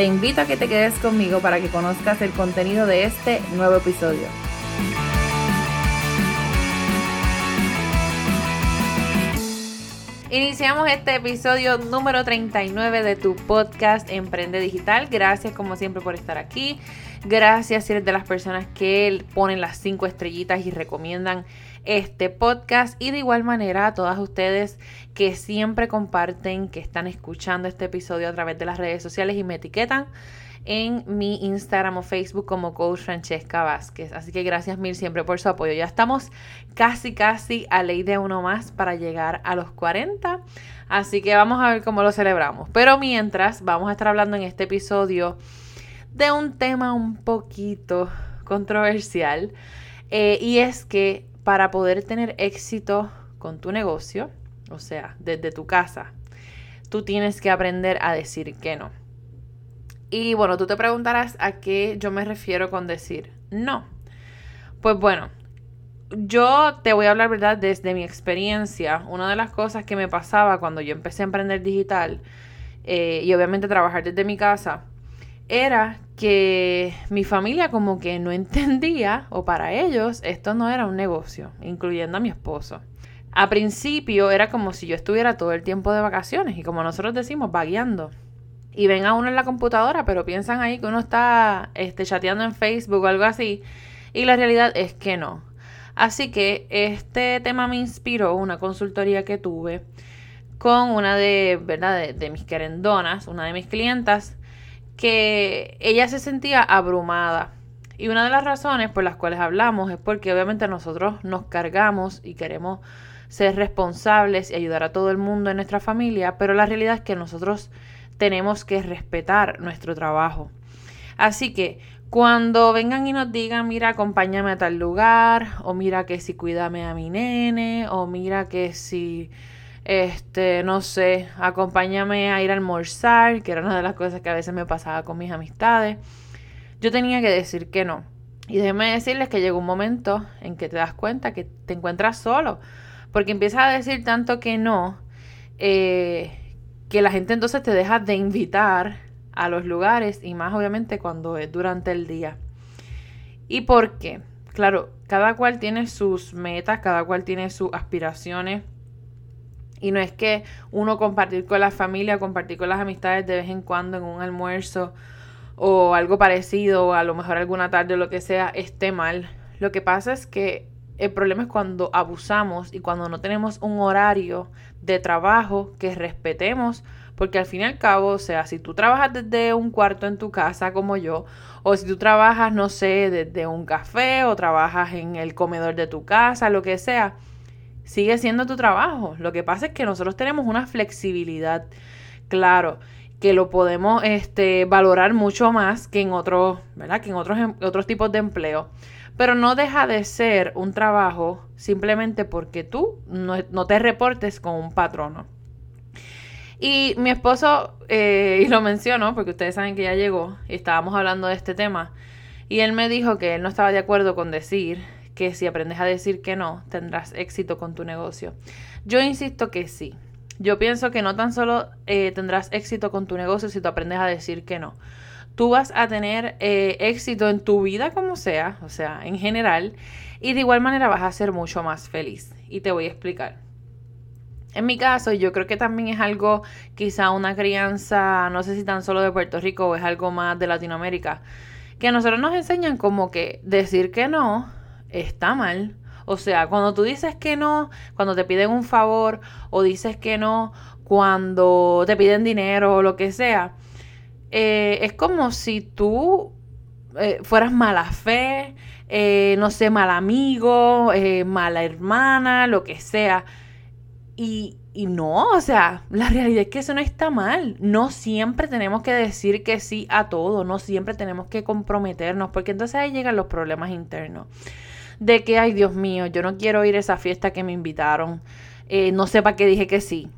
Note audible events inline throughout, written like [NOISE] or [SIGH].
Te invito a que te quedes conmigo para que conozcas el contenido de este nuevo episodio. Iniciamos este episodio número 39 de tu podcast Emprende Digital. Gracias como siempre por estar aquí. Gracias si eres de las personas que ponen las cinco estrellitas y recomiendan este podcast. Y de igual manera a todas ustedes que siempre comparten, que están escuchando este episodio a través de las redes sociales y me etiquetan en mi Instagram o Facebook como Coach Francesca Vázquez. Así que gracias mil siempre por su apoyo. Ya estamos casi, casi a ley de uno más para llegar a los 40. Así que vamos a ver cómo lo celebramos. Pero mientras, vamos a estar hablando en este episodio de un tema un poquito controversial. Eh, y es que para poder tener éxito con tu negocio, o sea, desde tu casa, tú tienes que aprender a decir que no. Y bueno, tú te preguntarás a qué yo me refiero con decir no. Pues bueno, yo te voy a hablar, ¿verdad? Desde mi experiencia, una de las cosas que me pasaba cuando yo empecé a emprender digital eh, y obviamente trabajar desde mi casa, era que mi familia como que no entendía, o para ellos, esto no era un negocio, incluyendo a mi esposo. A principio era como si yo estuviera todo el tiempo de vacaciones y como nosotros decimos, vagueando y ven a uno en la computadora, pero piensan ahí que uno está este, chateando en Facebook o algo así. Y la realidad es que no. Así que este tema me inspiró una consultoría que tuve con una de, ¿verdad? De, mis querendonas, una de mis clientas, que ella se sentía abrumada. Y una de las razones por las cuales hablamos es porque obviamente nosotros nos cargamos y queremos ser responsables y ayudar a todo el mundo en nuestra familia, pero la realidad es que nosotros tenemos que respetar nuestro trabajo. Así que cuando vengan y nos digan, mira, acompáñame a tal lugar, o mira que si cuídame a mi nene, o mira que si, este, no sé, acompáñame a ir a almorzar, que era una de las cosas que a veces me pasaba con mis amistades, yo tenía que decir que no. Y déjenme decirles que llegó un momento en que te das cuenta que te encuentras solo, porque empiezas a decir tanto que no, eh, que la gente entonces te deja de invitar a los lugares y más obviamente cuando es durante el día. ¿Y por qué? Claro, cada cual tiene sus metas, cada cual tiene sus aspiraciones. Y no es que uno compartir con la familia, compartir con las amistades de vez en cuando en un almuerzo o algo parecido, o a lo mejor alguna tarde o lo que sea, esté mal. Lo que pasa es que el problema es cuando abusamos y cuando no tenemos un horario de trabajo que respetemos, porque al fin y al cabo, o sea, si tú trabajas desde un cuarto en tu casa como yo, o si tú trabajas, no sé, desde un café o trabajas en el comedor de tu casa, lo que sea, sigue siendo tu trabajo. Lo que pasa es que nosotros tenemos una flexibilidad, claro, que lo podemos este, valorar mucho más que en otros, ¿verdad? Que en otros, otros tipos de empleo. Pero no deja de ser un trabajo simplemente porque tú no, te reportes con un patrono. Y mi esposo, eh, [LAUGHS] y lo menciono porque ustedes saben que ya llegó y estábamos hablando de este tema, y él me dijo que él no estaba de acuerdo con decir que si aprendes a decir que no, tendrás éxito con tu negocio. Yo insisto que sí. Yo pienso que no tan solo eh, tendrás éxito con tu negocio si tú aprendes a decir que no tú vas a tener eh, éxito en tu vida como sea, o sea, en general, y de igual manera vas a ser mucho más feliz. Y te voy a explicar. En mi caso, yo creo que también es algo, quizá una crianza, no sé si tan solo de Puerto Rico o es algo más de Latinoamérica, que a nosotros nos enseñan como que decir que no está mal. O sea, cuando tú dices que no, cuando te piden un favor o dices que no, cuando te piden dinero o lo que sea, eh, es como si tú eh, fueras mala fe, eh, no sé, mal amigo, mala hermana, lo que sea. Y, y, no, o sea, la realidad es que eso no está mal. No siempre tenemos que decir que sí a todo, no siempre tenemos que comprometernos, porque entonces ahí llegan los problemas internos. De que, ay Dios mío, yo no quiero ir a esa fiesta que me invitaron, eh, no sé para qué dije que sí.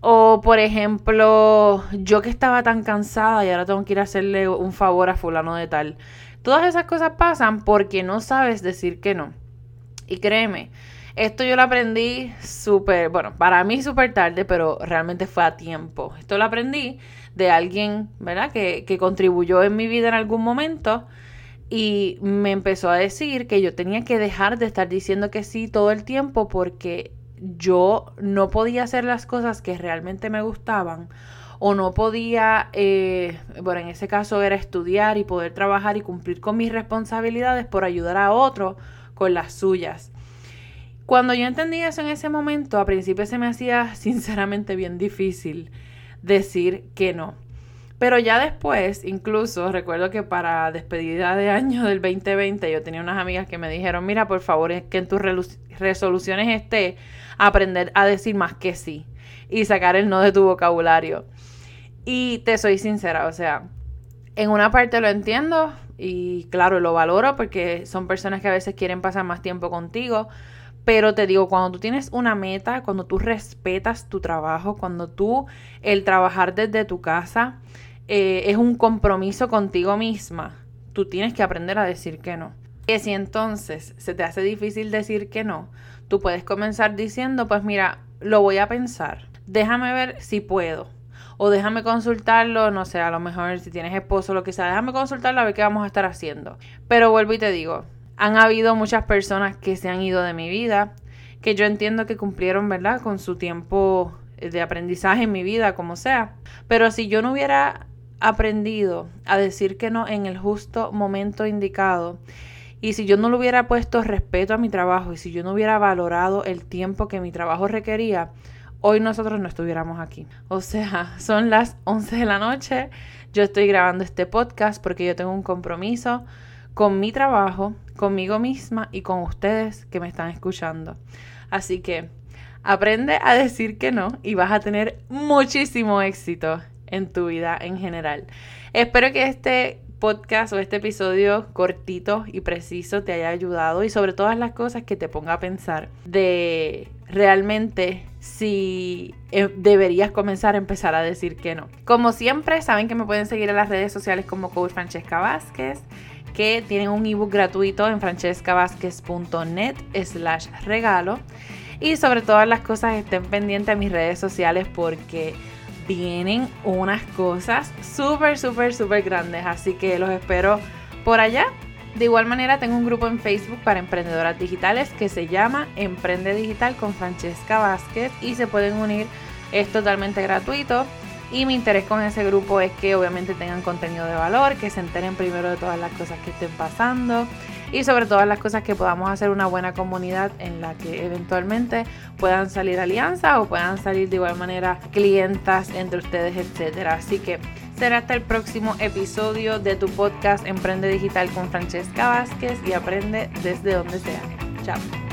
O por ejemplo, yo que estaba tan cansada y ahora tengo que ir a hacerle un favor a fulano de tal. Todas esas cosas pasan porque no sabes decir que no. Y créeme, esto yo lo aprendí súper, bueno, para mí súper tarde, pero realmente fue a tiempo. Esto lo aprendí de alguien, ¿verdad? Que, que contribuyó en mi vida en algún momento y me empezó a decir que yo tenía que dejar de estar diciendo que sí todo el tiempo porque yo no podía hacer las cosas que realmente me gustaban o no podía, eh, bueno, en ese caso era estudiar y poder trabajar y cumplir con mis responsabilidades por ayudar a otro con las suyas. Cuando yo entendí eso en ese momento, a principio se me hacía [LAUGHS] sinceramente bien difícil decir que no. Pero ya después, incluso recuerdo que para despedida de año del 2020 yo tenía unas amigas que me dijeron, mira, por favor, es que en tus resoluciones esté aprender a decir más que sí y sacar el no de tu vocabulario. Y te soy sincera, o sea, en una parte lo entiendo y claro, lo valoro porque son personas que a veces quieren pasar más tiempo contigo, pero te digo, cuando tú tienes una meta, cuando tú respetas tu trabajo, cuando tú el trabajar desde tu casa eh, es un compromiso contigo misma, tú tienes que aprender a decir que no. Que si entonces se te hace difícil decir que no, tú puedes comenzar diciendo, pues mira, lo voy a pensar, déjame ver si puedo. O déjame consultarlo, no sé, a lo mejor si tienes esposo lo que sea, déjame consultarlo a ver qué vamos a estar haciendo. Pero vuelvo y te digo, han habido muchas personas que se han ido de mi vida, que yo entiendo que cumplieron, ¿verdad? Con su tiempo de aprendizaje en mi vida, como sea. Pero si yo no hubiera aprendido a decir que no en el justo momento indicado, y si yo no le hubiera puesto respeto a mi trabajo, y si yo no hubiera valorado el tiempo que mi trabajo requería, hoy nosotros no estuviéramos aquí. O sea, [LAUGHS] son las 11 de la noche, yo estoy grabando este podcast porque yo tengo un compromiso con mi trabajo, conmigo misma y con ustedes que me están escuchando. Así que aprende a decir que no y vas a tener muchísimo éxito en tu vida en general. Espero que este podcast o este episodio cortito y preciso te haya ayudado y sobre todas las cosas que te ponga a pensar de realmente si eh, deberías comenzar a empezar a decir que no. Como siempre, saben que me pueden seguir en las redes sociales como Coach Francesca que tienen un ebook gratuito en francescavázquez.net slash regalo. Y sobre todas las cosas estén pendientes de mis redes sociales porque vienen unas cosas súper, súper, súper grandes. Así que los espero por allá. De igual manera tengo un grupo en Facebook para emprendedoras digitales que se llama Emprende Digital con Francesca Vázquez y se pueden unir. Es totalmente gratuito. Y mi interés con ese grupo es que obviamente tengan contenido de valor, que se enteren primero de todas las cosas que estén pasando y sobre todas las cosas que podamos hacer una buena comunidad en la que eventualmente puedan salir alianzas o puedan salir de igual manera clientas entre ustedes, etcétera. Así que será hasta el próximo episodio de tu podcast Emprende Digital con Francesca Vázquez y aprende desde donde sea. Chao.